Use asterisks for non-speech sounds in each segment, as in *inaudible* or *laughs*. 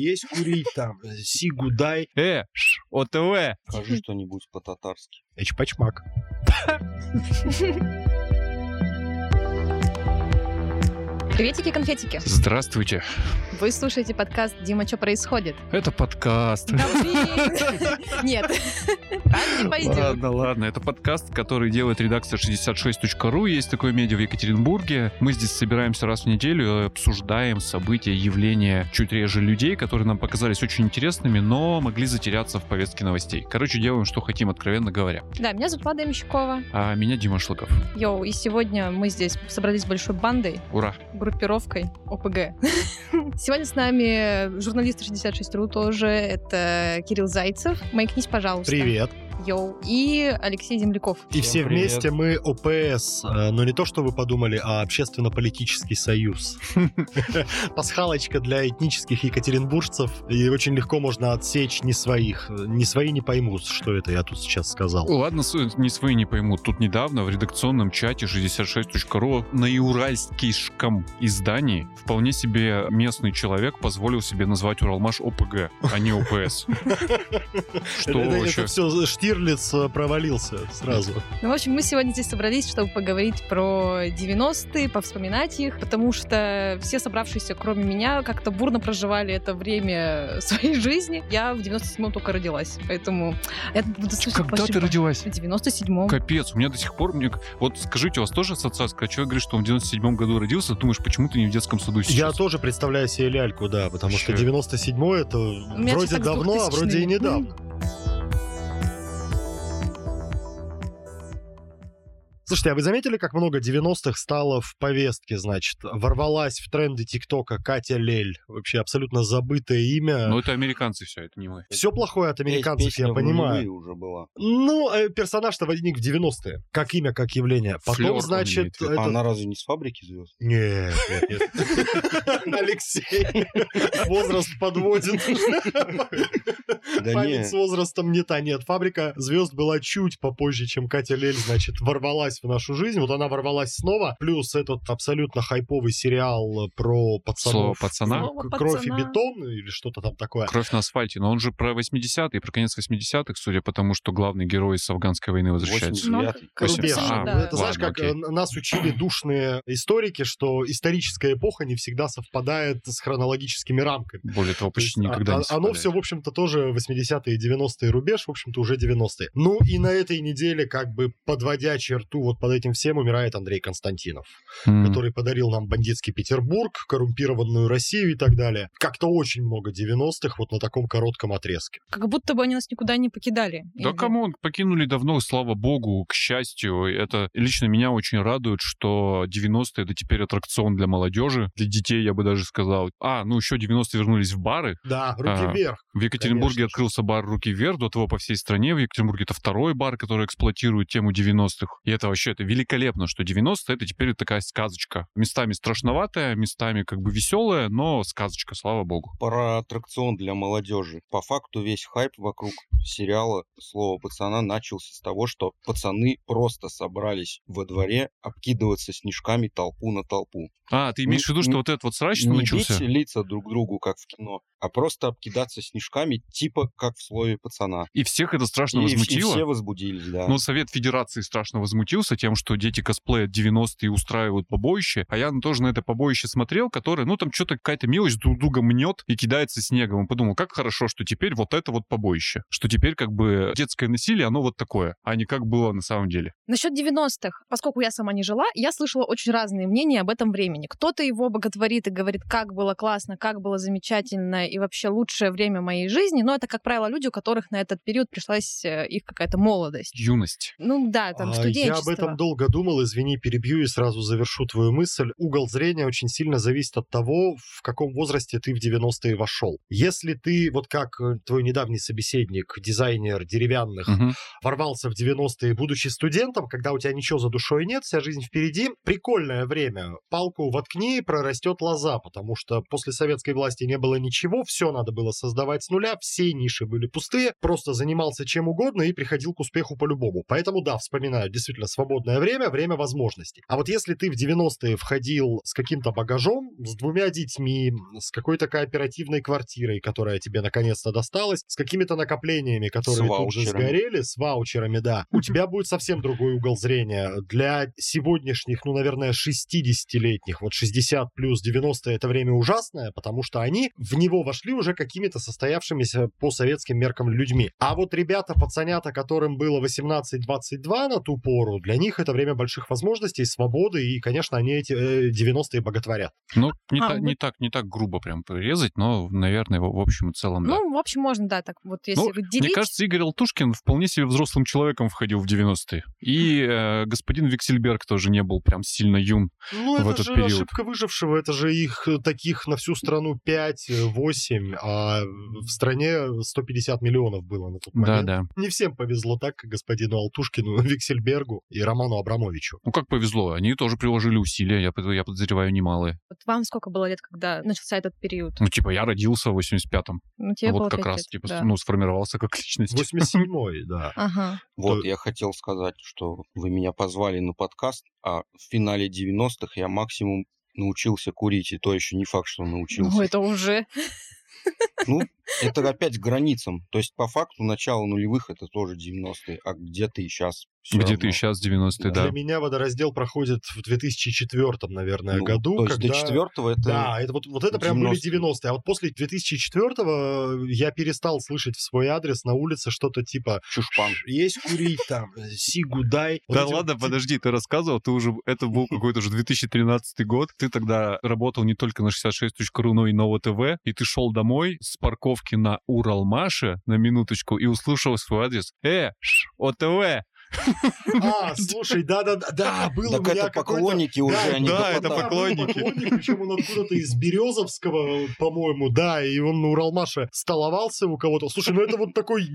есть курить там, э, сигу дай. Э, ш, ОТВ. Скажи что-нибудь по-татарски. Эчпачмак. *laughs* Приветики-конфетики. Здравствуйте. Вы слушаете подкаст «Дима, что происходит?» Это подкаст. Да! Нет, так не пойдет. Ладно, ладно. Это подкаст, который делает редакция 66.ru. Есть такое медиа в Екатеринбурге. Мы здесь собираемся раз в неделю обсуждаем события, явления чуть реже людей, которые нам показались очень интересными, но могли затеряться в повестке новостей. Короче, делаем, что хотим, откровенно говоря. Да, меня зовут Влада Ямщикова. А меня Дима Шлыков. Йоу, и сегодня мы здесь собрались большой бандой, Ура. группировкой ОПГ. *laughs* Сегодня с нами журналист 66.ru тоже. Это Кирилл Зайцев. Маякнись, пожалуйста. Привет. Йоу. И Алексей Земляков. И Всем все привет. вместе мы ОПС, э, но не то, что вы подумали, а общественно-политический союз. *laughs* Пасхалочка для этнических екатеринбуржцев, и очень легко можно отсечь не своих. Не свои не поймут, что это я тут сейчас сказал. Ладно, не свои не поймут. Тут недавно в редакционном чате 66.ru на Юральском издании вполне себе местный человек позволил себе назвать Уралмаш ОПГ, а не ОПС. *laughs* Что Это- вообще? Это все Штирлиц э, провалился сразу. Ну, в общем, мы сегодня здесь собрались, чтобы поговорить про 90-е, повспоминать их, потому что все собравшиеся, кроме меня, как-то бурно проживали это время своей жизни. Я в 97-м только родилась, поэтому это Когда больше ты родилась? В 97-м. Капец, у меня до сих пор... Мне... Вот скажите, у вас тоже ассоциация? Когда человек говорит, что он в 97 году родился, думаешь, почему ты не в детском саду сейчас? Я тоже представляю себе ляльку, да, потому что Вообще. 97-й это меня вроде давно, а вроде и 2000-м. недавно. Слушайте, а вы заметили, как много 90-х стало в повестке, значит? Ворвалась в тренды ТикТока Катя Лель. Вообще абсолютно забытое имя. Ну, это американцы все, это не мы. Все плохое от американцев, Песня я понимаю. уже была. Ну, э, персонаж-то возник в 90-е. Как имя, как явление. Потом, Флёр значит... виду. А это- она разве не с фабрики звезд? Нет, нет, нет. *laughs* Алексей. Возраст подводен. Да Память с возрастом не та. Нет, фабрика звезд была чуть попозже, чем Катя Лель, значит, ворвалась в нашу жизнь. Вот она ворвалась снова. Плюс этот абсолютно хайповый сериал про пацанов. Слово «пацана»? Слово Кровь и бетон или что-то там такое. Кровь на асфальте, но он же про 80-е, про конец 80-х, судя по тому, что главный герой с афганской войны возвращается. 89-й. Восемь- Рубеж. А, да. Это знаешь, ладно, как окей. э, нас учили душные историки, что историческая эпоха не всегда совпадает с хронологическими рамками. Более того, То есть, почти никогда а- не а- Оно совпадает. все, в общем-то, тоже 80-е и 90-е рубеж, в общем-то, уже 90-е. Ну и на этой неделе, как бы подводя черту вот под этим всем, умирает Андрей Константинов, М. который подарил нам бандитский Петербург, коррумпированную Россию и так далее. Как-то очень много 90-х вот на таком коротком отрезке. Как будто бы они нас никуда не покидали. Да Или- кому покинули давно, слава богу, к счастью. Это лично меня очень радует, что 90-е это теперь аттракцион для молодежи, для детей, я бы даже сказал. А, ну еще 90-е вернулись в бары. Да, руки А, вверх. В Екатеринбурге Конечно. открылся бар «Руки вверх», до того по всей стране. В Екатеринбурге это второй бар, который эксплуатирует тему 90-х. И это вообще это великолепно, что 90-е это теперь такая сказочка. Местами страшноватая, местами как бы веселая, но сказочка, слава богу. Про аттракцион для молодежи. По факту весь хайп вокруг сериала «Слово пацана» начался с того, что пацаны просто собрались во дворе обкидываться снежками толпу на толпу. А, ты имеешь в виду, Не- что вот этот вот срач не начался? лица друг другу, как в кино, а просто обкидаться снежками, типа как в слове пацана. И всех это страшно И, и возмутило? все возбудились, да. Но Совет Федерации страшно возмутился тем, что дети косплеят 90-е и устраивают побоище. А я тоже на это побоище смотрел, которое, ну, там что-то какая-то мелочь друг друга мнет и кидается снегом. И подумал, как хорошо, что теперь вот это вот побоище. Что теперь как бы детское насилие, оно вот такое, а не как было на самом деле. Насчет 90-х. Поскольку я сама не жила, я слышала очень разные мнения об этом времени. Кто-то его боготворит и говорит, как было классно, как было замечательно и вообще лучшее время моей жизни. Но это, как правило, люди, у которых на этот период пришлась э, их какая-то молодость. Юность. Ну да, там А, студенчество. Я об этом долго думал, извини, перебью и сразу завершу твою мысль. Угол зрения очень сильно зависит от того, в каком возрасте ты в 90-е вошел. Если ты, вот как э, твой недавний собеседник, дизайнер деревянных, Мгм. ворвался в 90-е, будучи студентом, когда у тебя ничего за душой нет, вся жизнь впереди, прикольное время. Палку воткни, прорастет лоза, потому что после советской власти не было ничего, все надо было создавать с нуля, все ниши были пустые, просто занимался чем угодно и приходил к успеху по-любому. Поэтому, да, вспоминаю, действительно, свободное время, время возможностей. А вот если ты в 90-е входил с каким-то багажом, с двумя детьми, с какой-то кооперативной квартирой, которая тебе наконец-то досталась, с какими-то накоплениями, которые тут же сгорели, с ваучерами, да, у тебя будет совсем другой угол зрения. Для сегодняшних, ну, наверное, 60-летних, вот 60 плюс 90 это время ужасное, потому что они в него вошли уже какими-то состоявшимися по советским меркам людьми. А вот ребята, пацанята, которым было 18-22 на ту пору, для них это время больших возможностей, свободы, и, конечно, они эти э, 90-е боготворят. Ну, не, А, та- вы- не так, не так грубо прям порезать, но, наверное, в, в общем и целом, да. Ну, в общем, можно, да, так вот, если Ну, делить. Мне кажется, Игорь Алтушкин вполне себе взрослым человеком входил в 90-е. И э, господин Виксельберг тоже не был прям сильно юн. Ну, в это этот же период. ошибка выжившего, это же их э, таких на всю страну 5-8, а в стране 150 миллионов было на тот момент. Да-да. Не всем повезло так, как господину Алтушкину, *laughs* Виксельбергу и Роману Абрамовичу. Ну, как повезло, они тоже приложили усилия, я, я подозреваю, немалые. Вот вам сколько было лет, когда начался этот период? Ну, типа, я родился в 85-м. Ну, тебе было вот как раз, лет, типа, да. ну, сформировался как личность. 87-й, да. *laughs* Ага. Вот, То- я хотел сказать, что вы меня позвали на подкаст, а в финале 90-х я максимум научился курить, и то еще не факт, что научился. Ну, это уже... Ну, это *laughs* опять к границам. То есть, по факту, начало нулевых это тоже 90-е, а где-то и сейчас Где ты сейчас 90-е, да. Для меня водораздел проходит в 2004, наверное, Ну, году, то есть когда... до четвертого это... Да, это вот, вот это прям были 90-е. 90-е. А вот после 2004-го я перестал слышать в свой адрес на улице что-то типа Чушпан. «Есть курить там, сигу дай». Вот Да эти ладно, вот- подожди, ты рассказывал, ты уже, это был какой-то уже 2013 год, ты тогда работал не только на 66.ru, но и на ОТВ, и ты шел домой с парковки на Уралмаше, на минуточку, и услышал свой адрес. Э, ш, ОТВ! *laughs* А, слушай, да-да-да, да, был Так у меня это поклонники уже, Да, они да, это поклонники. поклонник, причем он откуда-то из Березовского, по-моему, да, и он на Уралмаше столовался у кого-то. Слушай, ну это вот такой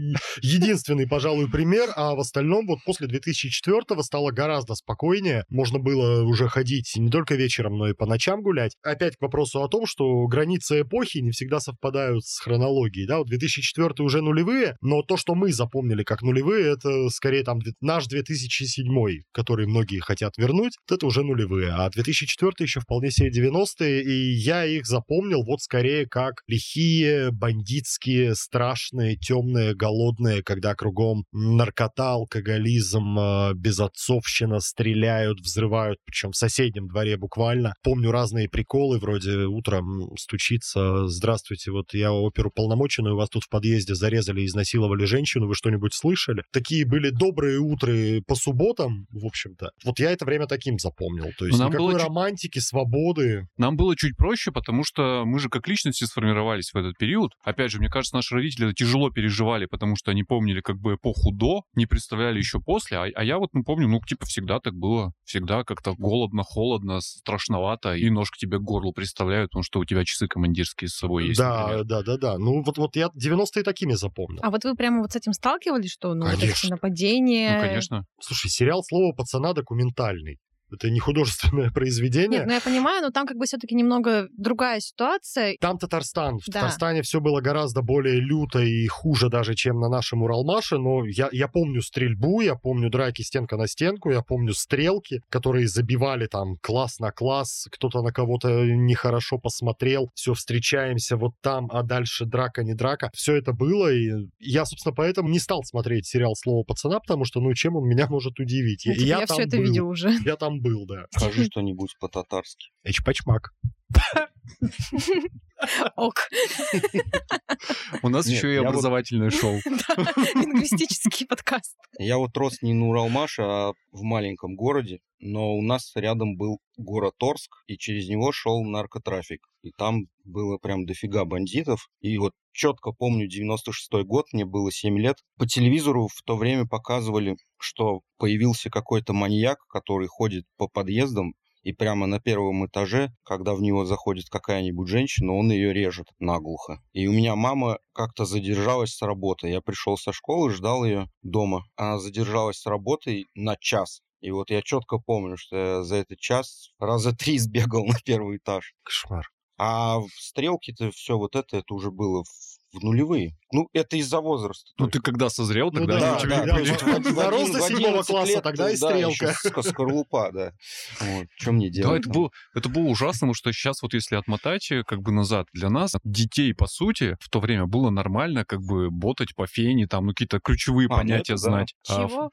единственный, пожалуй, пример, а в остальном вот после 2004 стало гораздо спокойнее. Можно было уже ходить не только вечером, но и по ночам гулять. Опять к вопросу о том, что границы эпохи не всегда совпадают с хронологией, да, вот 2004 уже нулевые, но то, что мы запомнили как нулевые, это скорее там наш 2007, который многие хотят вернуть, это уже нулевые. А 2004 еще вполне себе 90-е, и я их запомнил вот скорее как лихие, бандитские, страшные, темные, голодные, когда кругом наркота, алкоголизм, э, безотцовщина, стреляют, взрывают, причем в соседнем дворе буквально. Помню разные приколы, вроде утром стучится, здравствуйте, вот я оперуполномоченный, у вас тут в подъезде зарезали изнасиловали женщину, вы что-нибудь слышали? Такие были добрые утры по субботам, в общем-то. Вот я это время таким запомнил. То есть Нам никакой было чуть- романтики, свободы. Нам было чуть проще, потому что мы же как личности сформировались в этот период. Опять же, мне кажется, наши родители это тяжело переживали, потому что они помнили как бы эпоху до, не представляли еще после. А, а я вот, ну, помню, ну, типа, всегда так было. Всегда как-то голодно, холодно, страшновато, и нож к тебе к горлу представляют, потому что у тебя часы командирские с собой есть, да, например. да, да, да. Ну вот, вот я 90-е такими запомнил. А вот вы прямо вот с этим сталкивались, что ну, вот эти Конечно. нападения? Ну, конечно. Слушай, сериал «Слово пацана» документальный. Это не художественное *laughs* произведение. Нет, ну я понимаю, но там как бы все-таки немного другая ситуация. Там Татарстан. В Да. Татарстане все было гораздо более люто и хуже даже, чем на нашем Уралмаше. Но я, я помню стрельбу, я помню драки стенка на стенку, я помню стрелки, которые забивали там класс на класс, кто-то на кого-то нехорошо посмотрел, все, встречаемся вот там, а дальше драка, не драка. Все это было, и я, собственно, поэтому не стал смотреть сериал «Слово пацана», потому что, ну, чем он меня *laughs* может удивить? Ну, я, я там все это был. видел уже. Я там был, да. Скажи что-нибудь по-татарски. Эчпачмак. Ок. У нас еще и образовательное шоу. *laughs* Лингвистический подкаст. Я вот рос не на Уралмаше, а в маленьком городе, но у нас рядом был город Торск, и через него шел наркотрафик. И там было прям дофига бандитов. И вот четко помню 96-й год, мне было 7 лет. По телевизору в то время показывали, что появился какой-то маньяк, который ходит по подъездам, и прямо на первом этаже, когда в него заходит какая-нибудь женщина, он ее режет наглухо. И у меня мама как-то задержалась с работы. Я пришел со школы, ждал ее дома. Она задержалась с работы на час. И вот я четко помню, что я за этот час раза три сбегал на первый этаж. Кошмар. А в стрелке-то все вот это, это уже было в, в нулевые. Ну, это из-за возраста. Ну, только. ты когда созрел, Ну тогда да, они у тебя да, да, были. в- дорос до в седьмого 11 класса, лет, тогда и да, ещё стрелка. ска- скорлупа, да. Вот. Что мне делать? Да, это было, это было ужасно, потому что сейчас вот если отмотать э, как бы назад, для нас, детей, по сути, в то время было нормально как бы ботать по фене, там, ну, какие-то ключевые А, ну понятия да. знать. А, Чего?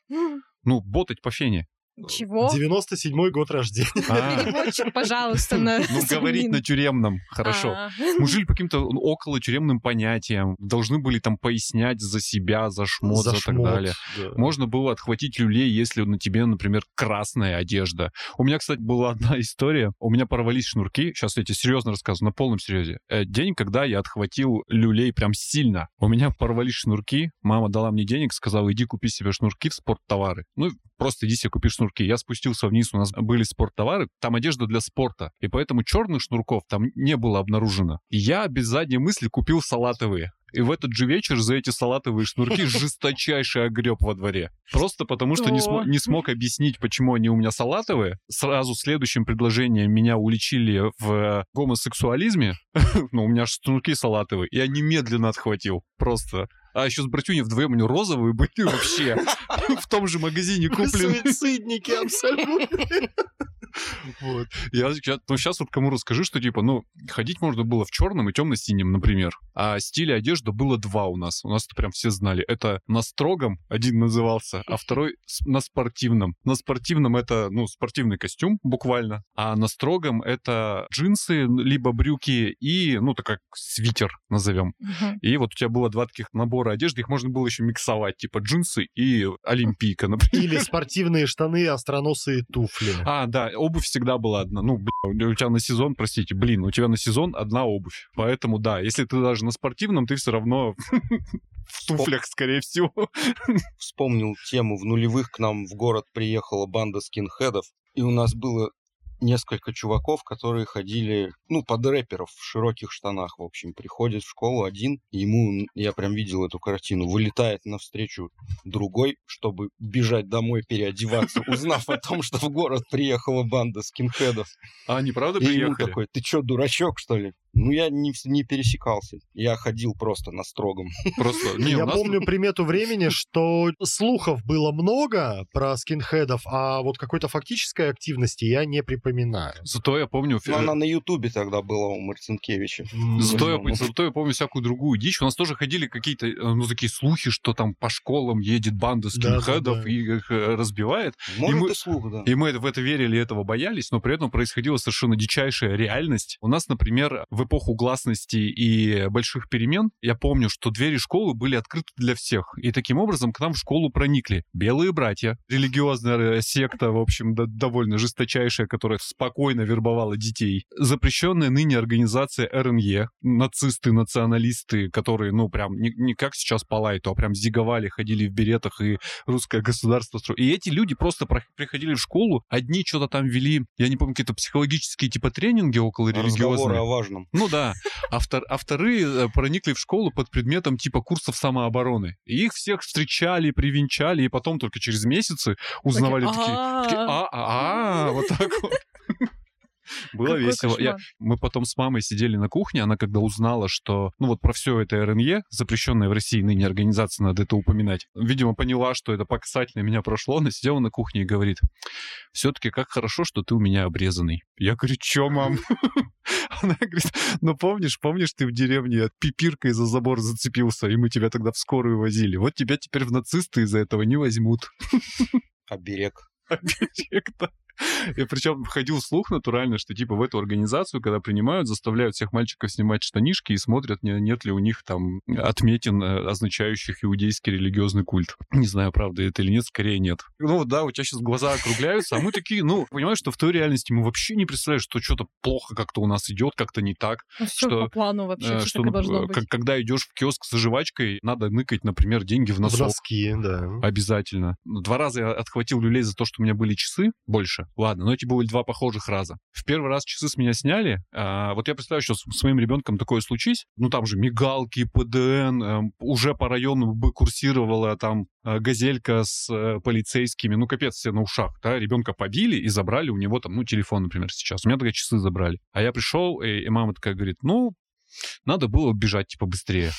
ну, ботать по фене. Чего? 97-й год рождения. А, Переводчик, пожалуйста, на ну, говорить на тюремном, хорошо. А. Мы жили по каким-то ну, около тюремным понятиям, должны были там пояснять за себя, за шмот, за, так далее. да. Можно было отхватить люлей, если на тебе, например, красная одежда. У меня, кстати, была одна *laughs* история. У меня порвались шнурки. Сейчас я тебе серьезно рассказываю, на полном серьезе. Э, День, когда я отхватил люлей прям сильно. У меня порвались шнурки. Мама дала мне денег, сказала, иди купи себе шнурки в спорттовары. Ну, просто иди себе купи шнурки. Я спустился вниз, у нас были спорттовары, там одежда для спорта. И поэтому черных шнурков там не было обнаружено. И я без задней мысли купил салатовые. И в этот же вечер за эти салатовые шнурки *laughs* жесточайший огреб во дворе. Просто потому, что не, смо- не смог объяснить, почему они у меня салатовые. Сразу следующим предложением меня уличили в э, гомосексуализме. *laughs* Ну, у меня же шнурки салатовые. Я немедленно отхватил. Просто. А еще с братюней вдвоем они розовые были вообще. *laughs* В том же магазине куплены. суицидники абсолютно. *laughs* Вот. Я сейчас, ну, сейчас вот кому расскажи, что типа, ну, ходить можно было в черном и темно-синем, например. А стиля одежды было два у нас. У нас это прям все знали. Это на строгом один назывался, а второй на спортивном. На спортивном это, ну, спортивный костюм буквально, а на строгом это джинсы, либо брюки и, ну, так как свитер назовем. Мгм. И вот у тебя было два таких набора одежды, их можно было еще миксовать, типа джинсы и олимпийка, например. Или спортивные штаны, остроносые туфли. А, да, обувь всегда была одна. Ну, бля, у тебя на сезон, простите, блин, у тебя на сезон одна обувь. Поэтому, да, если ты даже на спортивном, ты все равно *laughs* в туфлях, скорее всего. Вспомнил тему. В нулевых к нам в город приехала банда скинхедов. И у нас было несколько чуваков, которые ходили, ну, под рэперов в широких штанах, в общем. Приходит в школу один, и ему, я прям видел эту картину, вылетает навстречу другой, чтобы бежать домой переодеваться, *laughs* узнав о том, что в город приехала банда скинхедов. А они правда И ему приехали? такой, ты чё, дурачок, что ли? Ну, я не, не пересекался. Я ходил просто на строгом. *laughs* Просто, не, Я нас- помню примету времени, что слухов было много про скинхедов, а вот какой-то фактической активности я не припоминаю. Зато я помню... Ну, она на Ютубе тогда была у Марцинкевича. Зато я, по-моему. зато я помню всякую другую дичь. У нас тоже ходили какие-то, э, ну, такие слухи, что там по школам едет банда Да, да, скинхедов да. и их э, разбивает. Может, мы- и слух, да. И мы в это верили, этого боялись, но при этом происходила совершенно дичайшая реальность. У нас, например, в эпоху гласности и больших перемен, я помню, что двери школы были открыты для всех. И таким образом к нам в школу проникли белые братья, религиозная секта, в общем, да- довольно жесточайшая, которая спокойно вербовала детей. Запрещенная ныне организация РНЕ, нацисты, националисты, которые, ну, прям не, не как сейчас по лайту, а прям зиговали, ходили в беретах и русское государство строили. И эти люди просто про- приходили в школу, одни что-то там вели, я не помню, какие-то психологические типа тренинги около Разговоры религиозные. о важном. Ну да. А, втор- а вторые э, проникли в школу под предметом типа курсов самообороны. И их всех встречали, привенчали, и потом только через месяцы узнавали такие, такие, «А, а, а, а, вот так вот. Было какой весело. Я- кошмар». мы потом с мамой сидели на кухне, она когда узнала, что, ну вот про все это РНЕ, запрещенная в России ныне организация, надо это упоминать, видимо, поняла, что это по касательной меня прошло, она сидела на кухне и говорит, все-таки как хорошо, что ты у меня обрезанный. Я говорю, чё, мам? *laughs* Она говорит, ну помнишь, помнишь, ты в деревне от пипиркой за забор зацепился, и мы тебя тогда в скорую возили. Вот тебя теперь в нацисты из-за этого не возьмут. Оберег. *laughs* объекта. *laughs* И причем входил слух натурально, что типа в эту организацию, когда принимают, заставляют всех мальчиков снимать штанишки и смотрят, не- нет ли у них там отметин, э, означающих иудейский религиозный культ. Не знаю, правда это или нет, скорее нет. Ну вот да, у тебя сейчас глаза округляются, а мы такие, ну, понимаешь, что в той реальности мы вообще не представляем, что что-то плохо как-то у нас идет, как-то не так. Ну, что, по плану вообще, Э, что ну, должно быть. когда идешь в киоск за жвачкой, надо ныкать, например, деньги в В носок. носки, да. Обязательно. Два раза я отхватил люлей за то, что у меня были часы больше. Ладно, но эти были два похожих раза. В первый раз часы с меня сняли. А, вот я представляю, что с, с моим ребенком такое случись. Ну, там же мигалки, ПДН, э, уже по району бы курсировала там э, газелька с э, полицейскими. Ну, капец, все на ушах, да. Ребенка побили и забрали у него там, ну, телефон, например, сейчас. У меня тогда часы забрали. А я пришел, и, и мама такая говорит, ну, надо было бежать, типа, быстрее.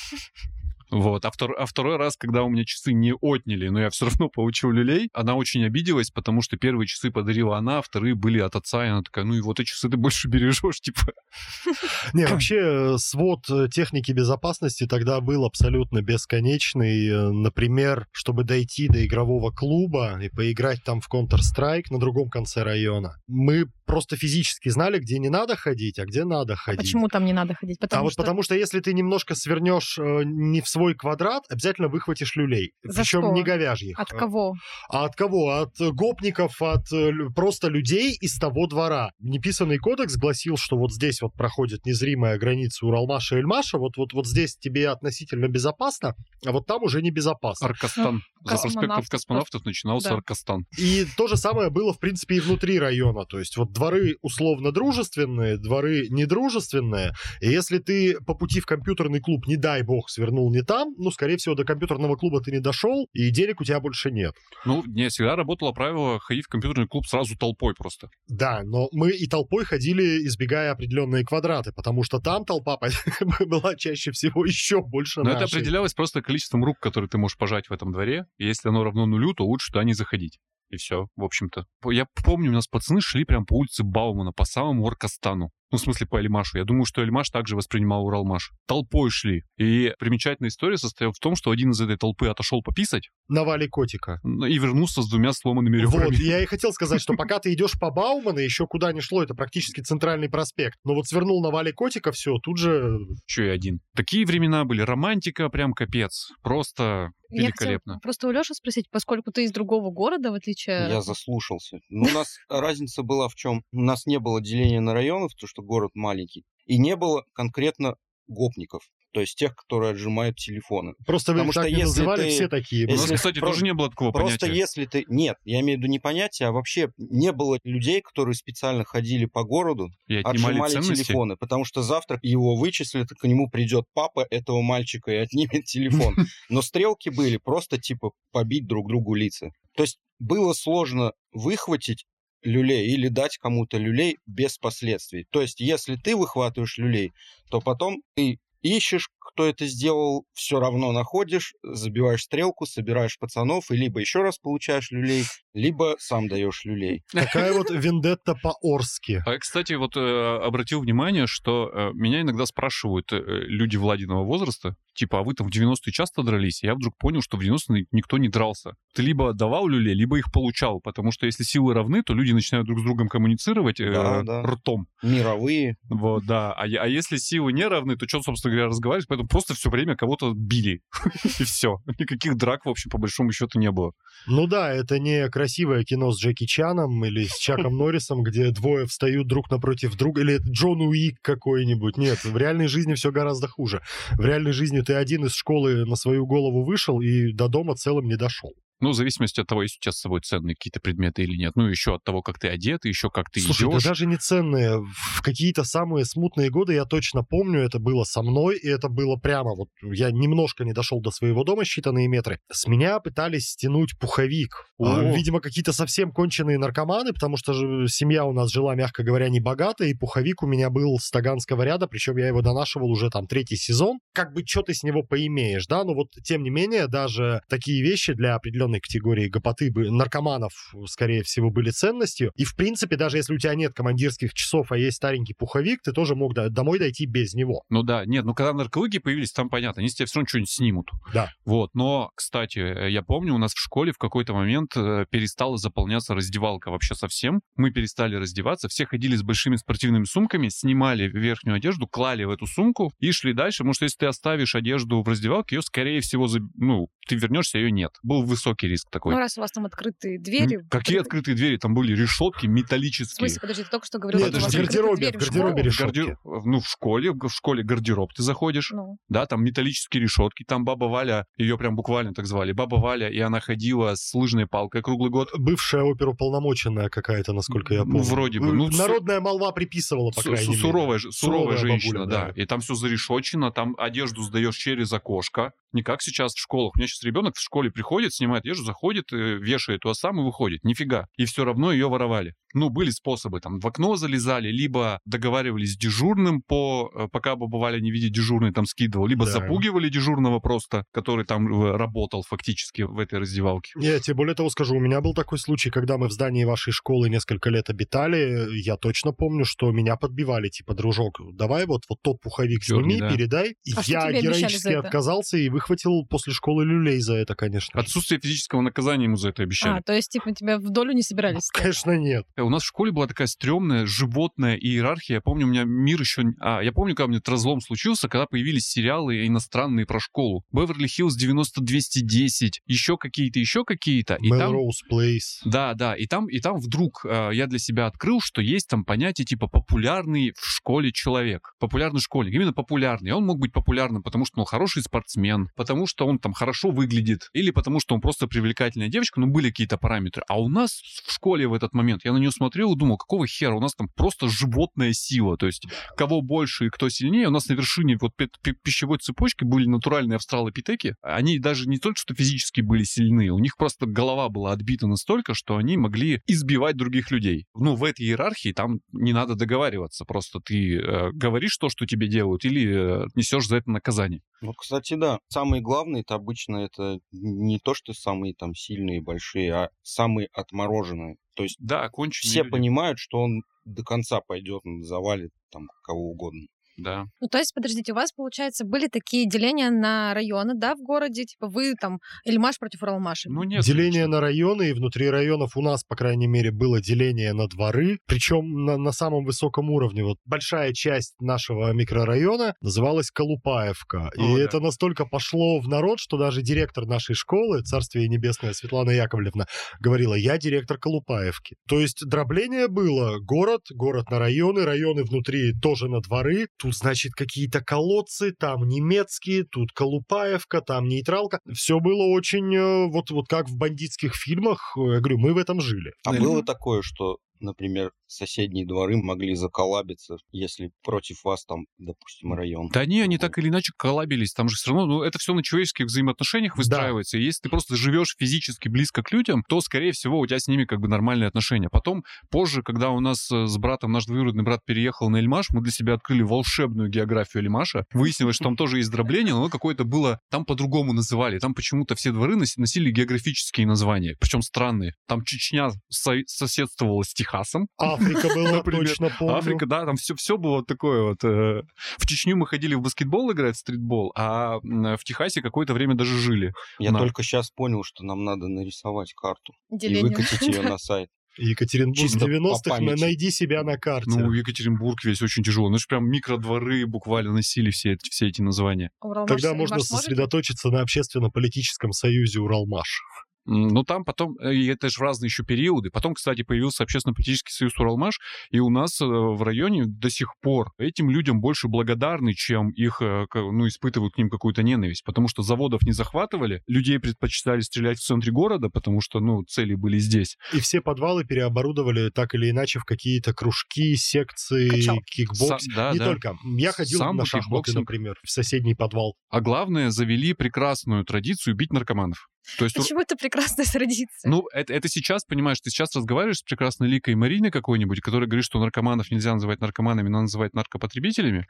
Вот. А, втор, а второй раз, когда у меня часы не отняли, но я все равно получил люлей, она очень обиделась, потому что первые часы подарила она, а вторые были от отца, и она такая, ну и вот эти часы ты больше *laughs* бережешь, типа. *laughs* Не, вообще э, свод э, техники безопасности тогда был абсолютно бесконечный. Э, Например, чтобы дойти до игрового клуба и поиграть там в Counter-Strike на другом конце района, мы просто физически знали, где не надо ходить, а где надо ходить. Почему там не надо ходить? а Потому вот что... потому что если ты немножко свернешь э, не в свой квадрат, обязательно выхватишь люлей. За Причем что? не говяжьих. От кого? А от кого? От гопников, от э, просто людей из того двора. Неписанный кодекс гласил, что вот здесь вот проходит незримая граница Уралмаша и Эльмаша, вот, вот, вот здесь тебе относительно безопасно, а вот там уже небезопасно. Аркастан. За проспектом Космонавт. космонавтов начинался Да. Аркастан. И то же самое было, в принципе, и внутри района. То есть вот дворы условно дружественные, дворы недружественные. И если ты по пути в компьютерный клуб, не дай бог, свернул не там, ну, скорее всего, до компьютерного клуба ты не дошел, и денег у тебя больше нет. Ну, не, всегда работало правило ходить в компьютерный клуб сразу толпой просто. Да, но мы и толпой ходили, избегая определенные квадраты, потому что там толпа *laughs* была чаще всего еще больше Но это нашей. определялось просто количеством рук, которые ты можешь пожать в этом дворе. И если оно равно нулю, то лучше туда не заходить. И все, в общем-то. Я помню, у нас пацаны шли прям по улице Баумана, по самому Оркастану. Ну, в смысле, по Эльмашу. Я думаю, что Эльмаш также воспринимал Уралмаш. Толпой шли. И примечательная история состояла в том, что один из этой толпы отошел пописать Навали котика. ну, и вернулся с двумя сломанными ребрами. Вот, я и хотел сказать, что *laughs* пока ты идешь по Баумана, еще куда ни шло, это практически центральный проспект. Но вот свернул на Вале Котика, все, тут же... Че и один. Такие времена были. Романтика прям капец. Просто Я великолепно. просто у Леши спросить, поскольку ты из другого города, в отличие... Я заслушался. Ну, у нас разница была в чем? У нас не было деления на районы, то что город маленький, и не было конкретно гопников, то есть тех, которые отжимают телефоны. Просто Потому так что не если называли, ты- все такие. У нас, если кстати, про- тоже не было такого Просто понятия. если ты... Нет, я имею в виду не понятие, а вообще не было людей, которые специально ходили по городу, И отжимали ценности. телефоны, потому что завтра его вычислят, и к нему придет папа этого мальчика и отнимет телефон. *laughs* Но стрелки были просто типа побить друг другу лица. То есть было сложно выхватить люлей или дать кому-то люлей без последствий. То есть если ты выхватываешь люлей, то потом ты ищешь, кто это сделал, все равно находишь, забиваешь стрелку, собираешь пацанов, и либо еще раз получаешь люлей, либо сам даешь люлей. Такая вот вендетта по-орски. А, кстати, вот э, обратил внимание, что э, меня иногда спрашивают э, люди Владиного возраста, типа, а вы там в 90-е часто дрались? И я вдруг понял, что в 90-е никто не дрался. Ты либо отдавал люлей, либо их получал, потому что если силы равны, то люди начинают друг с другом коммуницировать э, Да, да. ртом. Мировые. Вот, да. А, а если силы не равны, то что, собственно говоря, разговаривать? Поэтому просто все время кого-то били. *laughs* И все. Никаких драк, в общем, по большому счету не было. Ну да, это не красивое кино с Джеки Чаном или с Чаком *laughs* Норрисом, где двое встают друг напротив друга, или Джон Уик какой-нибудь. Нет, в реальной жизни все гораздо хуже. В реальной жизни ты один из школы на свою голову вышел и до дома целым не дошел. Ну, в зависимости от того, есть у тебя с собой ценные какие-то предметы или нет. Ну, еще от того, как ты одет, еще как ты Слушай, идешь. да даже не ценные. В какие-то самые смутные годы я точно помню, это было со мной, и это было прямо вот... Я немножко не дошел до своего дома, считанные метры. С меня пытались стянуть пуховик. О. Видимо, какие-то совсем конченые наркоманы, потому что же семья у нас жила, мягко говоря, не богато, и пуховик у меня был с таганского ряда, причем я его донашивал уже там третий сезон. Как бы что ты с него поимеешь, да? Но вот, тем не менее, даже такие вещи для определенной категории гопоты, бы- наркоманов, скорее всего, были ценностью. И, в принципе, даже если у тебя нет командирских часов, а есть старенький пуховик, ты тоже мог до- домой дойти без него. Ну да, нет, ну когда наркологи появились, там понятно, они с тебя все равно что-нибудь снимут. Да. Вот, но, кстати, э, я помню, у нас в школе в какой-то момент э, перестала заполняться раздевалка вообще совсем. Мы перестали раздеваться, все ходили с большими спортивными сумками, снимали верхнюю одежду, клали в эту сумку и шли дальше, потому что если ты оставишь одежду в раздевалке, ее, скорее всего, за- ну, ты вернешься, ее нет. Был высокий риск такой. Ну, раз у вас там открытые двери... М, Какие открытые двери? Там были решетки В металлические. смысле, подожди, ты только что говорил, Нет, вас в гардеробе, двери в гардеробе школу. В гарди- решетки. Ну, в школе, в школе гардероб ты заходишь, Ну, да, там металлические решетки, там баба Валя, ее прям буквально так звали, баба Валя, и она ходила с лыжной палкой круглый год. Бывшая оперуполномоченная какая-то, насколько я Ну, помню. вроде бы. Ну, Народная молва приписывала, по Су- крайней су- мере. суровая, суровая, Суровая женщина, бабуля, да. да. И там все зарешочено, там одежду сдаешь через окошко. Не как сейчас в школах. У меня сейчас ребенок в школе приходит, снимает одежду, заходит, э, вешает у сам и выходит. Нифига. И все равно ее воровали. Ну, были способы. Там в окно залезали, либо договаривались с дежурным, по, э, пока бы бывали не видеть дежурный, там скидывал, либо Да. запугивали дежурного просто, который там э, работал фактически в этой раздевалке. Я тебе более того скажу, у меня был такой случай, когда мы в здании вашей школы несколько лет обитали, я точно помню, что меня подбивали, типа, дружок, давай вот, вот тот пуховик Дёрни, сними, да. передай. И А я героически отказался и выхватил после школы люлей за это, конечно. Отсутствие физического наказания ему за это обещали. а, то есть, типа, тебя в долю не собирались? ставить? Конечно, нет. Э, У нас в школе была такая стрёмная животная иерархия. Я помню, у меня мир еще... А, я помню, когда у меня этот разлом случился, когда появились сериалы иностранные про школу. Беверли-Хиллз 90210, еще какие-то, еще какие-то. И там... Melrose Place. Да, да, и там, и там вдруг э, я для себя открыл, что есть там понятие типа популярный в школе человек, популярный школьник, именно популярный. Он мог быть популярным, потому что он хороший спортсмен, потому что он там хорошо выглядит, или потому что он просто привлекательная девочка, ну были какие-то параметры. А у нас в школе в этот момент я на нее смотрел и думал, какого хера, у нас там просто животная сила, то есть кого больше и кто сильнее, у нас на вершине вот пи- пи- пищевой цепочки были натуральные австралопитеки, они даже не только что физически были сильны, у них просто голова была отбита настолько, что они могли избивать других людей. Ну, в этой иерархии там не надо договариваться, просто ты э, говоришь то, что тебе делают, или э, несешь за это наказание. Ну, кстати, да. Самые главные это обычно это не то, что самые там сильные, большие, а самые отмороженные. То есть Да, все люди. понимают, что он до конца пойдет, он завалит там кого угодно. Да. Ну, то есть, подождите, у вас, получается, были такие деления на районы, да, в городе? Типа вы там Эльмаш против Уралмаши. Ну, нет. деление конечно. на районы, и внутри районов у нас, по крайней мере, было деление на дворы, причем на, на самом высоком уровне. Вот большая часть нашего микрорайона называлась Колупаевка. и О, да. это настолько пошло в народ, что даже директор нашей школы, царствие небесное Светлана Яковлевна, говорила, я директор Колупаевки. То есть дробление было. Город, город на районы, районы внутри тоже на дворы. Тут, значит, какие-то колодцы, там немецкие, тут Колупаевка, там нейтралка. Все было очень э, вот, вот как в бандитских фильмах. Э, Я говорю, мы в этом жили. А Да. было такое, что, например, соседние дворы могли заколабиться, если против вас там, допустим, район. Да не, они так или иначе коллабились. Там же все равно, ну, это все на человеческих взаимоотношениях Да. выстраивается. И если ты просто живешь физически близко к людям, то, скорее всего, у тебя с ними как бы нормальные отношения. Потом, позже, когда у нас э, с братом, наш двоюродный брат переехал на Эльмаш, мы для себя открыли волшебную географию Эльмаша. Выяснилось, что там *laughs* тоже есть дробление, но какое-то было, там по-другому называли. Там почему-то все дворы носи- носили географические названия, причем странные. Там Чечня со- соседствовала с Техасом, Африка была, Например. точно помню. Африка, да, там все, все было вот такое вот. э, В Чечню мы ходили в баскетбол играть, в стритбол, а в Техасе какое-то время даже жили. Я на- только сейчас понял, что нам надо нарисовать карту и Деление. выкатить ее *laughs* на сайт. Екатеринбург Чисто по 90-х, памяти. найди себя на карте. Ну, Екатеринбург весь очень тяжело. Ну, это ж прям микродворы буквально носили все, эти- все эти названия. Уралмаш- Тогда можно может? сосредоточиться на общественно-политическом союзе Уралмаш. Ну, там потом, э, и это же в разные еще периоды. Потом, кстати, появился общественно-политический союз Уралмаш, и у нас э, в районе до сих пор этим людям больше благодарны, чем их, э, ну, испытывают к ним какую-то ненависть. Потому что заводов не захватывали, людей предпочитали стрелять в центре города, потому что, ну, цели были здесь. И все подвалы переоборудовали так или иначе в какие-то кружки, секции, Качалки. кикбокс. Са- да, Не да. только. Я ходил Самбо, на шахматы, кикбоксинг. например, в соседний подвал. А главное, завели прекрасную традицию бить наркоманов. То есть, Почему это прекрасная *laughs* традиция? ну, это, это сейчас, понимаешь, ты сейчас разговариваешь с прекрасной Ликой Мариной какой-нибудь, которая говорит, что наркоманов нельзя называть наркоманами, надо называть наркопотребителями.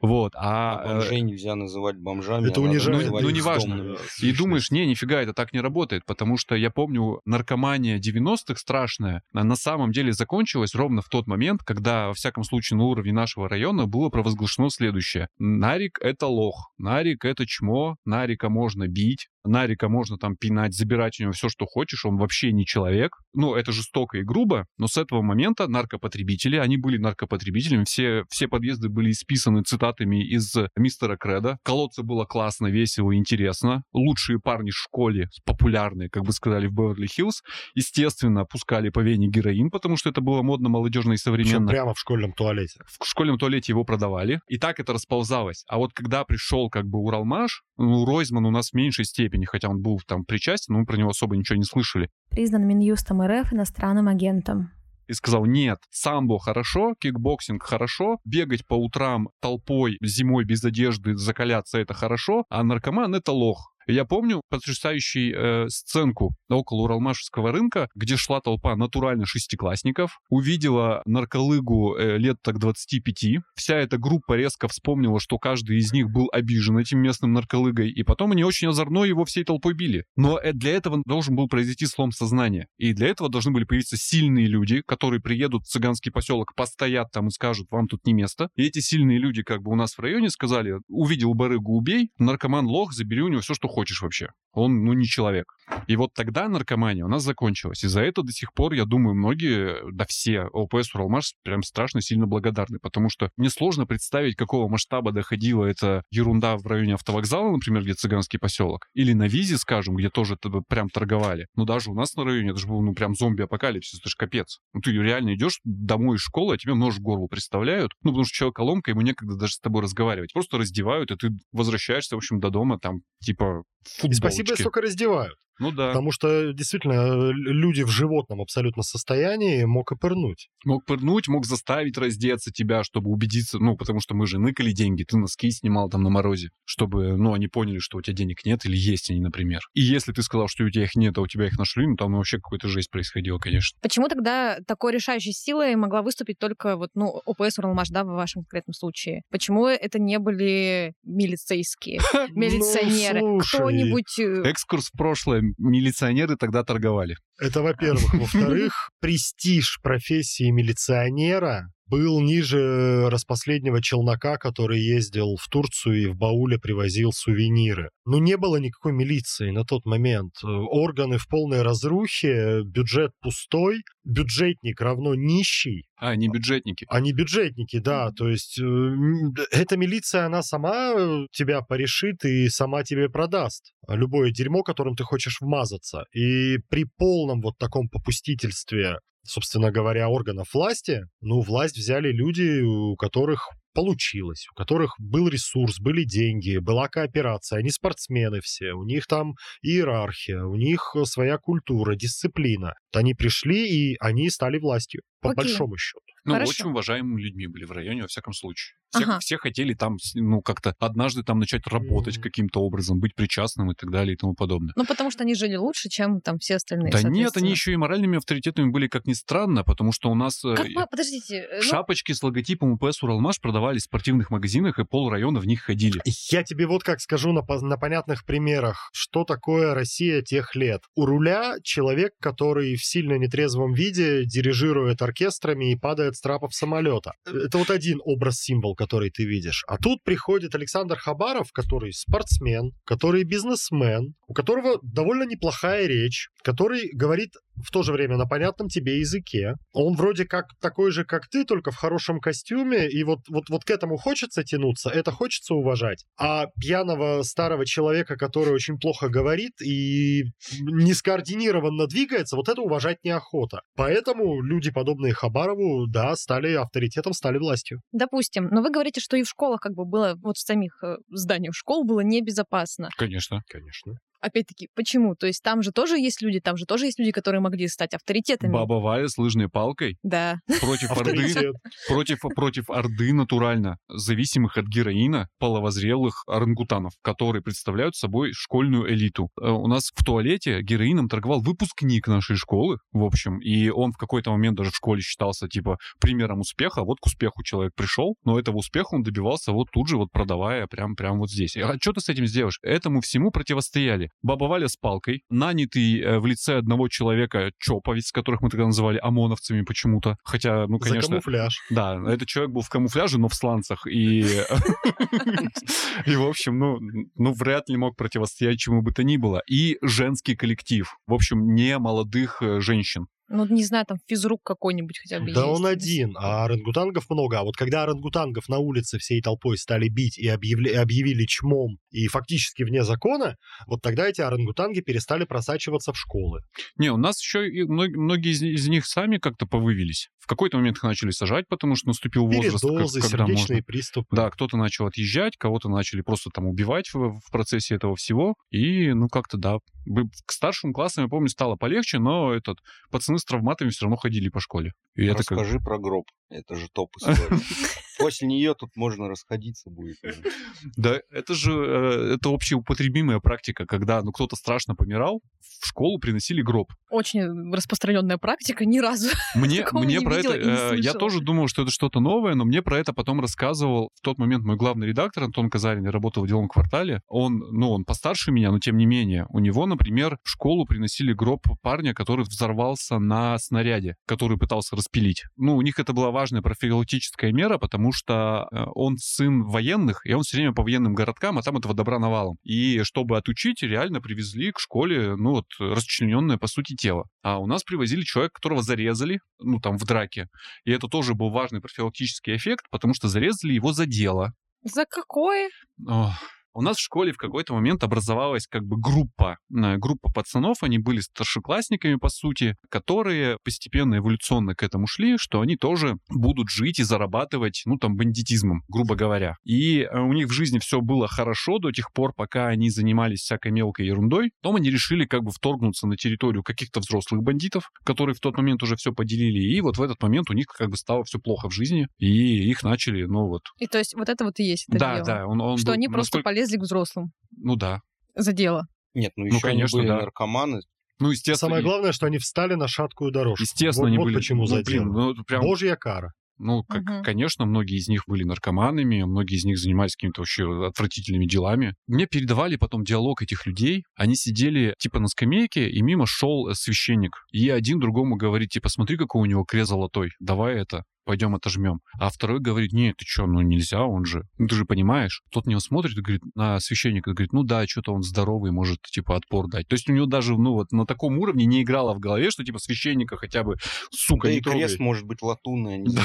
Вот. А А, э, бомжей нельзя называть бомжами. Это а называть Ну, их неважно. И думаешь, не, нифига, это так не работает, потому что я помню, наркомания 90-х страшная, на самом деле закончилась ровно в тот момент, когда, во всяком случае, на уровне нашего района было провозглашено следующее. Нарик — это лох, Нарик — это чмо, Нарика можно бить, Нарика можно там пинать, забирать у него все, что хочешь, он вообще не человек, ну, это жестоко и грубо, но с этого момента наркопотребители, они были наркопотребителями, все, все подъезды были исписаны цитатами из мистера Креда. Колодцы было классно, весело и интересно. Лучшие парни в школе, популярные, как бы сказали, в Беверли-Хиллз, естественно, пускали по вене героин, потому что это было модно, молодежно и современно. прямо в школьном туалете. В школьном туалете его продавали, и так это расползалось. А вот когда пришел как бы Уралмаш, ну, Ройзман у нас в меньшей степени, хотя он был там причастен, но мы про него особо ничего не слышали. Признан Минюстом РФ иностранным агентом. и сказал, нет, самбо хорошо, кикбоксинг хорошо, бегать по утрам толпой зимой без одежды, закаляться это хорошо, а наркоман это лох. Я помню потрясающую э, сценку около Уралмашевского рынка, где шла толпа натурально шестиклассников, увидела нарколыгу э, лет так 25. Вся эта группа резко вспомнила, что каждый из них был обижен этим местным нарколыгой, и потом они очень озорно его всей толпой били. Но э, для этого должен был произойти слом сознания. И для этого должны были появиться сильные люди, которые приедут в цыганский поселок, постоят там и скажут, вам тут не место. И эти сильные люди как бы у нас в районе сказали, увидел барыгу, убей, наркоман лох, забери у него все, что хочешь вообще. Он, ну, не человек. И вот тогда наркомания у нас закончилась. И за это до сих пор, я думаю, многие, да все, ОПС Уралмаш прям страшно сильно благодарны, потому что мне сложно представить, какого масштаба доходила эта ерунда в районе автовокзала, например, где цыганский поселок, или на Визе, скажем, где тоже т- прям торговали. Но даже у нас на районе это же был, ну, прям зомби-апокалипсис, это же капец. Ну, ты реально идешь домой из школы, а тебе нож в горло представляют, ну, потому что человек ломка, ему некогда даже с тобой разговаривать. Просто раздевают, и ты возвращаешься, в общем, до дома, там, типа, в И спасибо, если только раздевают. Ну да. Потому что действительно люди в животном абсолютно состоянии мог и пырнуть. Мог пырнуть, мог заставить раздеться тебя, чтобы убедиться, ну, потому что мы же ныкали деньги, ты носки снимал там на морозе, чтобы, ну, они поняли, что у тебя денег нет или есть они, например. И если ты сказал, что у тебя их нет, а у тебя их нашли, ну, там вообще какой-то жесть происходила, конечно. Почему тогда такой решающей силой могла выступить только вот, ну, ОПС Уралмаш, да, в вашем конкретном случае? Почему это не были милицейские, *laughs* милиционеры? Ну, слушай, Кто-нибудь... э, Экскурс в прошлое. Милиционеры тогда торговали. Это, во-первых. *laughs* Во-вторых, престиж профессии милиционера был ниже распоследнего челнока, который ездил в Турцию и в бауле привозил сувениры. Ну, не было никакой милиции на тот момент. Э, Органы в полной разрухе, бюджет пустой, бюджетник равно нищий, А, не бюджетники. а не бюджетники, да. То есть э, эта милиция, она сама э, тебя порешит и сама тебе продаст любое дерьмо, которым ты хочешь вмазаться. И при полном вот таком попустительстве, собственно говоря, органов власти, ну, власть взяли люди, у которых получилось, у которых был ресурс, были деньги, была кооперация, они спортсмены все, у них там иерархия, у них э, своя культура, дисциплина. Вот Они пришли, и они стали властью, по Окей. большому счету. Ну, Хорошо. очень уважаемыми людьми были в районе, во всяком случае. Все, Ага. все хотели там, ну, как-то однажды там начать работать каким-то образом, быть причастным и так далее и тому подобное. Ну, потому что они жили лучше, чем там все остальные, Да нет, они еще и моральными авторитетами были, как ни странно, потому что у нас э, Как вы- Подождите, э, ну, шапочки с логотипом УПС Уралмаш продавались в спортивных магазинах, и пол района в них ходили. Я тебе вот как скажу на, на понятных примерах, что такое Россия тех лет. У руля человек, который в сильно нетрезвом виде дирижирует оркестрами и падает с трапов самолета. Это вот один образ-символ, который ты видишь. А тут приходит Александр Хабаров, который спортсмен, который бизнесмен, у которого довольно неплохая речь, который говорит в то же время на понятном тебе языке. Он вроде как такой же, как ты, только в хорошем костюме, и вот, вот, вот к этому хочется тянуться, это хочется уважать. А пьяного старого человека, который очень плохо говорит и не скоординированно двигается, вот это уважать неохота. Поэтому люди, подобные Хабарову, да, стали авторитетом, стали властью. допустим, но вы говорите, что и в школах как бы было, вот в самих э, зданиях школ было небезопасно. Конечно. Конечно. Опять-таки, почему? То есть там же тоже есть люди, там же тоже есть люди, которые могли стать авторитетами. Баба Валя с лыжной палкой Да. против Орды, против, против Орды натурально, зависимых от героина, половозрелых орангутанов, которые представляют собой школьную элиту. Э, У нас в туалете героином торговал выпускник нашей школы, в общем, и он в какой-то момент даже в школе считался, типа, примером успеха. Вот к успеху человек пришел, но этого успеха он добивался вот тут же, вот продавая прям, прям вот здесь. А что ты с этим сделаешь? Этому всему противостояли. Баба Валя с палкой, нанятый э, в лице одного человека чоповец, которых мы тогда называли ОМОНовцами почему-то. Хотя, ну, За конечно... камуфляж. Да, этот человек был в камуфляже, но в сланцах. И, и в общем, ну, ну, вряд ли мог противостоять чему бы то ни было. И женский коллектив. В общем, не молодых э, женщин. Ну, не знаю, там физрук какой-нибудь хотя бы Да есть. он один, а орангутангов много. А вот когда орангутангов на улице всей толпой стали бить и объявли- объявили чмом и фактически вне закона, вот тогда эти орангутанги перестали просачиваться в школы. Не, у нас еще и мног- многие из, из них сами как-то повывелись. В какой-то момент их начали сажать, потому что наступил возраст, как- Передозы, когда сердечные можно. приступы. Да, кто-то начал отъезжать, кого-то начали просто там убивать в, в процессе этого всего. И, ну, как-то, да. К старшим классам, я помню, стало полегче, но этот пацаны с травматами все равно ходили по школе. И это как... Расскажи про гроб. Это же топ история. *laughs* После нее тут можно расходиться будет. Да, это же э, это общеупотребимая практика, когда ну кто-то страшно помирал, в школу приносили гроб. Очень распространенная практика, ни разу. *laughs* Мне, мне не про это, и не э, я тоже думал, что это что-то новое, но мне про это потом рассказывал в тот момент мой главный редактор Антон Казарин, я работал в деловом квартале. Он, ну, он постарше меня, но тем не менее, у него, например, в школу приносили гроб парня, который взорвался на снаряде, который пытался распилить. Ну, у них это была важная профилактическая мера, потому что э, он сын военных, и он все время по военным городкам, а там этого добра навалом. И чтобы отучить, реально привезли к школе, ну, вот, расчлененное, по сути, тело. А у нас привозили человека, которого зарезали, ну, там, в драке. И это тоже был важный профилактический эффект, потому что зарезали его за дело. За какое? Ох. У нас в школе в какой-то момент образовалась как бы группа, э, группа пацанов, они были старшеклассниками, по сути, которые постепенно эволюционно к этому шли, что они тоже будут жить и зарабатывать, ну, там, бандитизмом, грубо говоря. И э, у них в жизни все было хорошо до тех пор, пока они занимались всякой мелкой ерундой. Потом они решили как бы вторгнуться на территорию каких-то взрослых бандитов, которые в тот момент уже все поделили. И вот в этот момент у них как бы стало все плохо в жизни, и их начали, ну, вот... И то есть вот это вот и есть это да, дело. да, он, он Что был они просто насколько- полезли к взрослым Ну да. за дело. Нет, ну Ну, еще конечно, они были да. наркоманы. Ну, естественно, Самое и- главное, что они встали на шаткую дорожку. естественно, вот, они вот были... почему ну, за блин, дело. ну, прям... Божья кара. Ну, как, Мгм. конечно, многие из них были наркоманами, многие из них занимались какими-то вообще отвратительными делами. Мне передавали потом диалог этих людей. Они сидели типа на скамейке, и мимо шел э, священник. И один другому говорит, типа, смотри, какой у него крест золотой, давай это, пойдем отожмем. А второй говорит, нет, ты что, ну нельзя, он же, ну ты же понимаешь. Тот на него смотрит и говорит, на священника, говорит, ну да, что-то он здоровый, может, типа, отпор дать. То есть у него даже, ну вот, на таком уровне не играло в голове, что, типа, священника хотя бы, сука, Да не и крест трогай. может быть латунный, а не.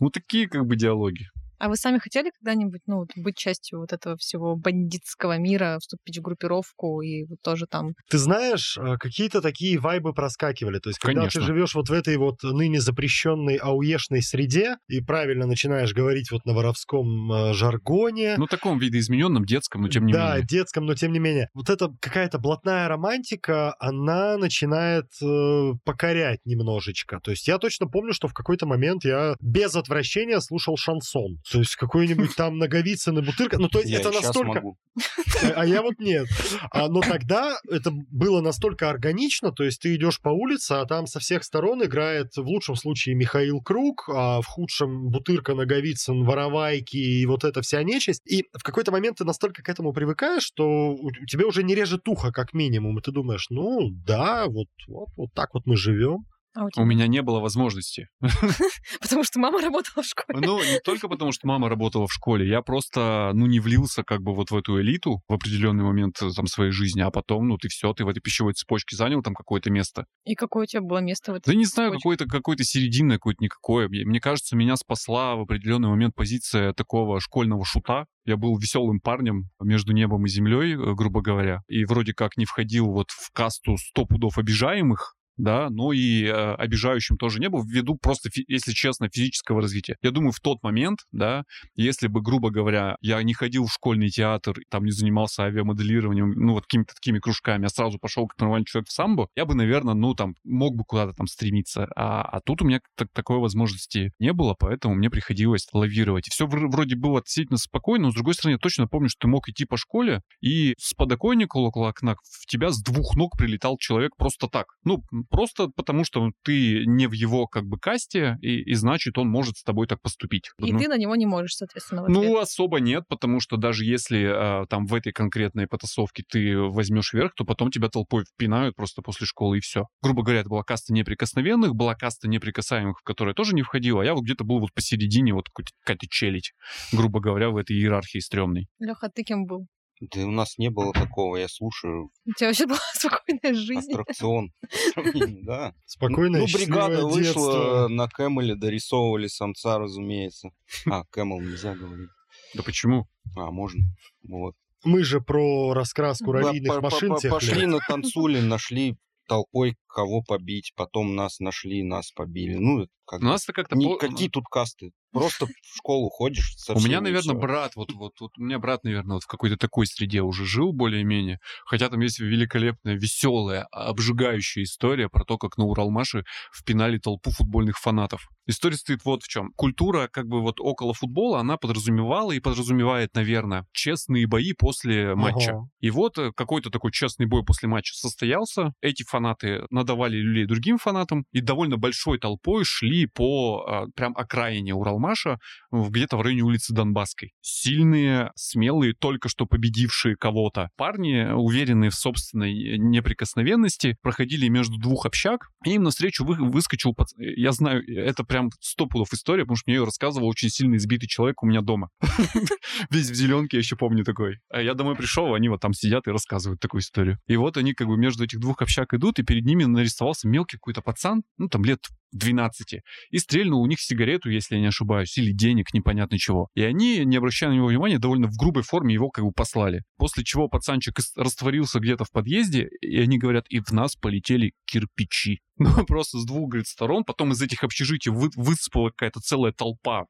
Ну, такие как бы диалоги. А вы сами хотели когда-нибудь, ну, вот, быть частью вот этого всего бандитского мира, вступить в группировку и вот тоже там... Ты знаешь, э, какие-то такие вайбы проскакивали. То есть, когда Конечно. ты живешь вот в этой вот ныне запрещенной ауешной среде и правильно начинаешь говорить вот на воровском э, жаргоне, Ну, таком видоизмененном, детском, но тем не да, менее. детском, но тем не менее. Вот эта какая-то блатная романтика, она начинает э, покорять немножечко. То есть я точно помню, что в какой-то момент я без отвращения слушал шансон. То есть какой-нибудь там Наговицын и Бутырка. Ну, то есть Я это настолько... *laughs* А я вот нет. А, но тогда это было настолько органично, то есть ты идешь по улице, а там со всех сторон играет в лучшем случае Михаил Круг, а в худшем Бутырка, Наговицын, Воровайки и вот эта вся нечисть. И в какой-то момент ты настолько к этому привыкаешь, что у тебя уже не режет ухо, как минимум, и ты думаешь, ну да, вот, вот, вот так вот мы живем. А у тебя? У меня не было возможности. *laughs* *laughs* Потому что мама работала в школе. Ну, не только потому, что мама работала в школе. Я просто, ну, не влился как бы вот в эту элиту в определенный момент э, там своей жизни, а потом, ну, ты все, ты в этой пищевой цепочке занял там какое-то место. И какое у тебя было место в этой Да не знаю, какое-то какое-то серединное, какое-то никакое. Мне мне кажется, меня спасла в определенный момент позиция такого школьного шута. Я был веселым парнем между небом и землей, э, грубо говоря, и вроде как не входил вот в касту 100 пудов обижаемых, да, но и э, обижающим тоже не был, ввиду просто, если честно, физического развития. Я думаю, в тот момент, да, если бы, грубо говоря, я не ходил в школьный театр, там не занимался авиамоделированием, ну, вот какими-то такими кружками, а сразу пошел как нормальный человек в самбо, я бы, наверное, ну, там, мог бы куда-то там стремиться. А, а тут у меня так- такой возможности не было, поэтому мне приходилось лавировать. И все вроде было относительно спокойно, но, с другой стороны, я точно помню, что ты мог идти по школе, и с подоконника около окна в тебя с двух ног прилетал человек просто так. Ну, просто потому, что ты не в его, как бы, касте, и, и значит, он может с тобой так поступить. И Ну, ты на него не можешь, соответственно, ну, особо нет, потому что даже если а, там в этой конкретной потасовке ты возьмешь верх, то потом тебя толпой впинают просто после школы и все. Грубо говоря, это была каста неприкосновенных, была каста неприкасаемых, в которую я тоже не входил, а я вот где-то был вот посередине, вот какая-то челядь, грубо говоря, в этой иерархии стрёмной. Леха, ты кем был? Да у нас не было такого, я слушаю У тебя вообще была *laughs* спокойная жизнь. аттракцион. *laughs* Да. Ну, счастливое бригада детство. вышла на Кэмеле, дорисовывали самца, разумеется. А, Кэмел нельзя говорить. Да почему? А, можно. Вот. Мы же про раскраску раллийных машин тех Пошли на танцули, нашли толпой кого побить, потом нас нашли, нас побили. Ну, как У нас-то как-то... ни- по- какие тут касты? Просто в школу ходишь У меня, наверное, брат, вот, вот, вот у меня брат, наверное, вот в какой-то такой среде уже жил более-менее. Хотя там есть великолепная, веселая, обжигающая история про то, как на Уралмаше впинали толпу футбольных фанатов. История стоит вот в чем. Культура, как бы вот около футбола, она подразумевала и подразумевает, наверное, честные бои после матча. Ага. И вот э, какой-то такой честный бой после матча состоялся. Эти фанаты надавали люлей другим фанатам и довольно большой толпой шли по а, прям окраине Уралмаша, где-то в районе улицы Донбасской. Сильные, смелые, только что победившие кого-то парни, уверенные в собственной неприкосновенности, проходили между двух общак, и им навстречу вы- выскочил... пац- Я знаю, это прям сто пудов история, потому что мне ее рассказывал очень сильно избитый человек у меня дома. *laughs* Весь в зеленке, я еще помню такой. А я домой пришел, они вот там сидят и рассказывают такую историю. И вот они как бы между этих двух общак идут, и перед ними нарисовался мелкий какой-то пацан, ну там лет 12, и стрельнул у них сигарету, если я не ошибаюсь, или денег, непонятно чего. И они, не обращая на него внимания, довольно в грубой форме его как бы послали. После чего пацанчик растворился где-то в подъезде, и они говорят, и в нас полетели кирпичи. Ну, *laughs* просто с двух, говорит, сторон. Потом из этих общежитий вы, высыпала какая-то целая толпа,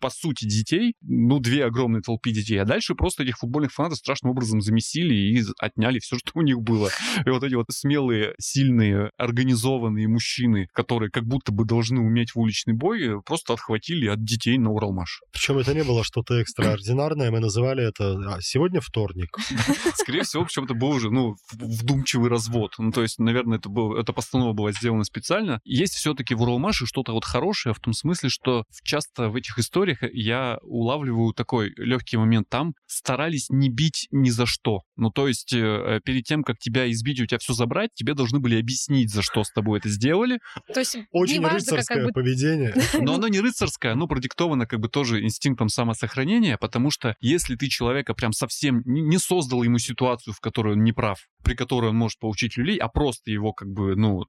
по сути, детей. Ну, две огромные толпы детей. А дальше просто этих футбольных фанатов страшным образом замесили и отняли все, *laughs* что у них было. И вот эти вот смелые, сильные, организованные мужчины, которые как будто бы должны уметь в уличный бой, просто отхватили от детей на Уралмаш. Причем это не было что-то экстраординарное, мы называли это «А, сегодня вторник. *laughs* Скорее всего, почему-то был уже, ну, вдумчивый развод. Ну, то есть, наверное, это был, эта постанова была сделана специально. Есть все-таки в Уралмаше что-то вот хорошее в том смысле, что часто в этих историях я улавливаю такой легкий момент. Там старались не бить ни за что. Ну, то есть, э, перед тем, как тебя избить, у тебя все забрать, тебе должны были объяснить, за что с тобой это сделали. То есть Очень неважно, как- рыцарское как бы поведение. *laughs* Но оно не рыцарское, оно продиктовано как бы тоже инстинктом самосохранения, потому что если ты человека прям совсем не создал ему ситуацию, в которой он не прав, при которой он может получить люлей, а просто его как бы, ну,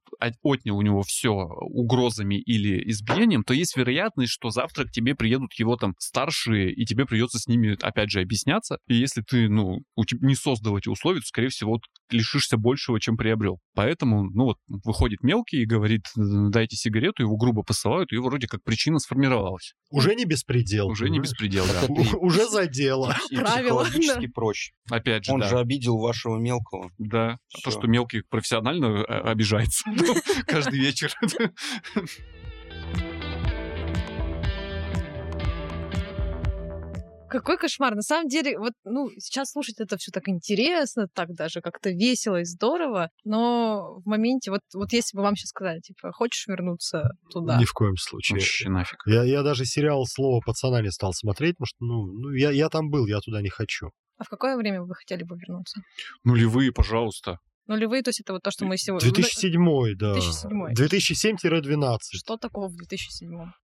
отнял у него все угрозами или избиением, то есть вероятность, что завтра к тебе приедут его там старшие, и тебе придется с ними, опять же, объясняться. И если ты, ну, у тебя не создал эти условия, то, скорее всего, лишишься большего, чем приобрел. Поэтому, ну вот, выходит мелкий и говорит, дайте сигарету, его грубо посылают, и вроде как причина сформировалась. Уже не беспредел. Уже не беспредел, да. Уже задело. *laughs* Правило, психологически проще. Опять же, Он же обидел вашего мелкого. Да. А то, что мелкий профессионально э, обижается *laughs* каждый вечер. *laughs* Какой кошмар. На самом деле, вот, ну, сейчас слушать это все так интересно, так даже как-то весело и здорово, но в моменте, вот, вот если бы вам сейчас сказали, типа, хочешь вернуться туда? Ни в коем случае. Вообще нафиг. Я, я даже сериал «Слово пацана» не стал смотреть, потому что, ну, ну я, я там был, я туда не хочу. А в какое время вы хотели бы вернуться? Нулевые, пожалуйста. Нулевые, то есть это вот то, что мы сегодня... 2007, да. 2007. 2007-12. Что такого в 2007?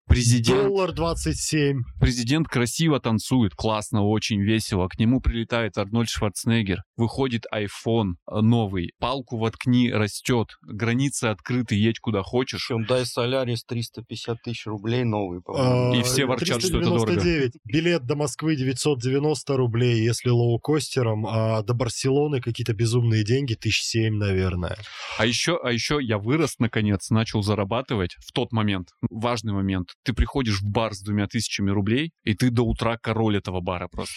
Президент, Доллар 27. президент красиво танцует, классно, очень весело. К нему прилетает Арнольд Шварценеггер. Выходит iPhone новый. Палку воткни, растет. Границы открыты, едь куда хочешь. Hyundai Solaris 350 тысяч рублей новый, по-моему. И все ворчат, что это дорого. 399. Билет до Москвы 990 рублей, если лоукостером, а до Барселоны какие-то безумные деньги, тысяч семь, наверное. А еще, а еще я вырос, наконец, начал зарабатывать в тот момент. Важный момент. Ты приходишь в бар с двумя тысячами рублей, и ты до утра король этого бара просто.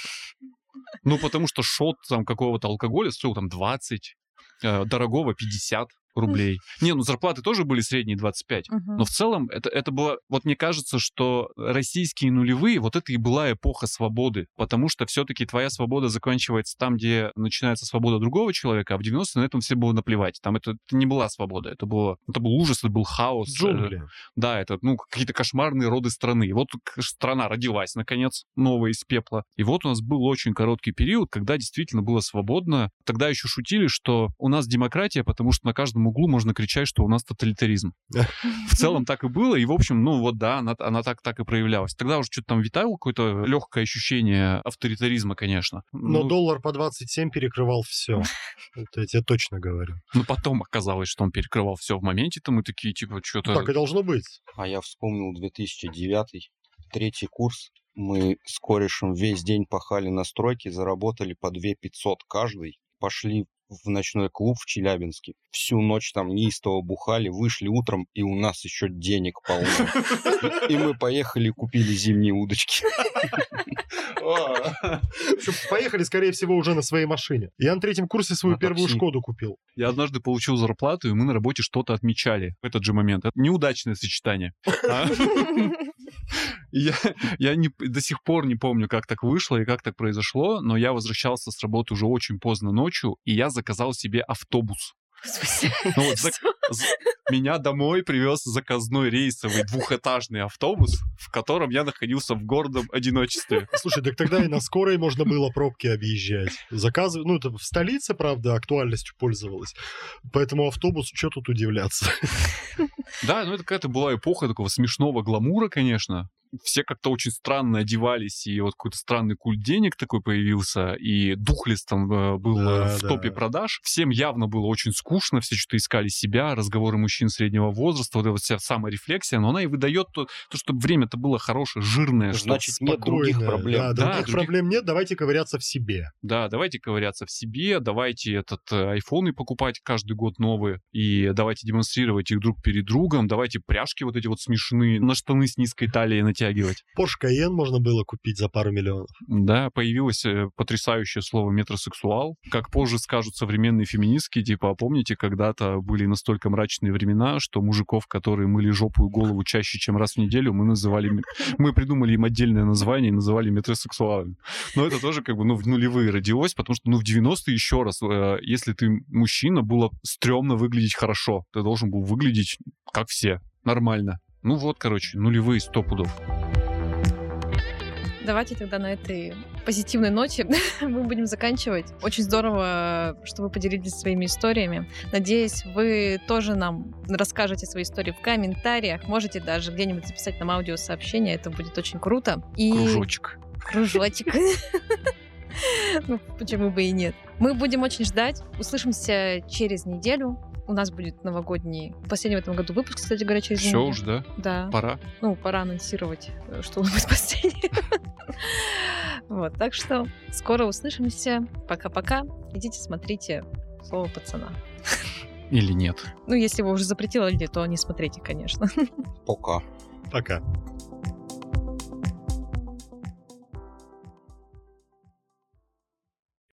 Ну, потому что шот там какого-то алкоголя стоил там 20, э, дорогого 50 рублей. Не, ну зарплаты тоже были средние 25. Мгм. Но в целом это, это было... Вот мне кажется, что российские нулевые, вот это и была эпоха свободы. Потому что все-таки твоя свобода заканчивается там, где начинается свобода другого человека, а в 90-е на этом все было наплевать. Там это, это не была свобода, это, было, это был ужас, это был хаос. Э, Джунгли. Да, это, ну, какие-то кошмарные роды страны. И вот страна родилась, наконец, новая из пепла. И вот у нас был очень короткий период, когда действительно было свободно. Тогда еще шутили, что у нас демократия, потому что на каждом каждом углу можно кричать, что у нас тоталитаризм. *laughs* В целом так и было, и, в общем, ну вот да, она, она так, так и проявлялась. Тогда уже что-то там витало какое-то легкое ощущение авторитаризма, конечно. Но ну, доллар по 27 перекрывал все. Это *laughs* я тебе точно говорю. Но потом оказалось, что он перекрывал все в моменте-то, мы такие, типа, что-то... Так и должно быть. А я вспомнил 2009 третий курс. Мы с корешем весь день пахали на стройке, заработали по 2 500 каждый. Пошли в ночной клуб в Челябинске. Всю ночь там неистово бухали, вышли утром, и у нас еще денег полно. И мы поехали и купили зимние удочки. *laughs* Поехали, скорее всего, уже на своей машине. Я на третьем курсе свою первую. Шкоду купил. Я однажды получил зарплату, и мы на работе что-то отмечали в этот же момент. Это неудачное сочетание. *laughs* *laughs* *laughs* Я, я не, до сих пор не помню, как так вышло и как так произошло, но я возвращался с работы уже очень поздно ночью, и я заказал себе автобус. В смысле? Ну вот зак- меня домой привез заказной рейсовый двухэтажный автобус, в котором я находился в гордом одиночестве. Слушай, так тогда и на скорой можно было пробки объезжать. Заказы, ну, это в столице, правда, актуальностью пользовалась. Поэтому автобус, что тут удивляться? Да, ну это какая-то была эпоха такого смешного гламура, конечно. Все как-то очень странно одевались, и вот какой-то странный культ денег такой появился, и Духлес там э, был э, Да, в да. топе продаж. Всем явно было очень скучно, все что-то искали себя, разговоры мужчин среднего возраста, вот эта вот вся саморефлексия, но она и выдает то, то что время-то было хорошее, жирное, что Значит, нет других проблем. Да, Да, других других- проблем нет, давайте ковыряться в себе. Да, давайте ковыряться в себе, давайте этот э, айфоны покупать каждый год новые, и давайте демонстрировать их друг перед другом, давайте пряжки вот эти вот смешные на штаны с низкой талией натягивать. Porsche Cayenne можно было купить за пару миллионов. Да, появилось э, потрясающее слово метросексуал. Как позже скажут современные феминистки, типа, а помните, когда-то были настолько мрачные времена, что мужиков, которые мыли жопу и голову чаще, чем раз в неделю, мы называли... Мы придумали им отдельное название и называли метросексуалами. Но это тоже как бы, ну, в нулевые родилось, потому что, ну, в 90-е, еще раз, э, если ты мужчина, было стрёмно выглядеть хорошо. Ты должен был выглядеть как все. Нормально. Ну вот, короче, нулевые сто пудов. Давайте тогда на этой позитивной ноте *laughs* мы будем заканчивать. Очень здорово, что вы поделились своими историями. Надеюсь, вы тоже нам расскажете свои истории в комментариях. Можете даже где-нибудь записать нам аудиосообщение. Это будет очень круто. И... Кружочек. Кружочек. *laughs* Ну, почему бы и нет. Мы будем очень ждать. Услышимся через неделю. У нас будет новогодний, последний в этом году выпуск, кстати говоря, через Все неделю. уже, да? Да. Пора. Ну, пора анонсировать, э, что он будет *laughs* последний. Вот, так что скоро услышимся. Пока-пока. Идите, смотрите слово пацана. Или нет? Ну, если его уже запретила люди, то не смотрите, конечно. Пока. Пока.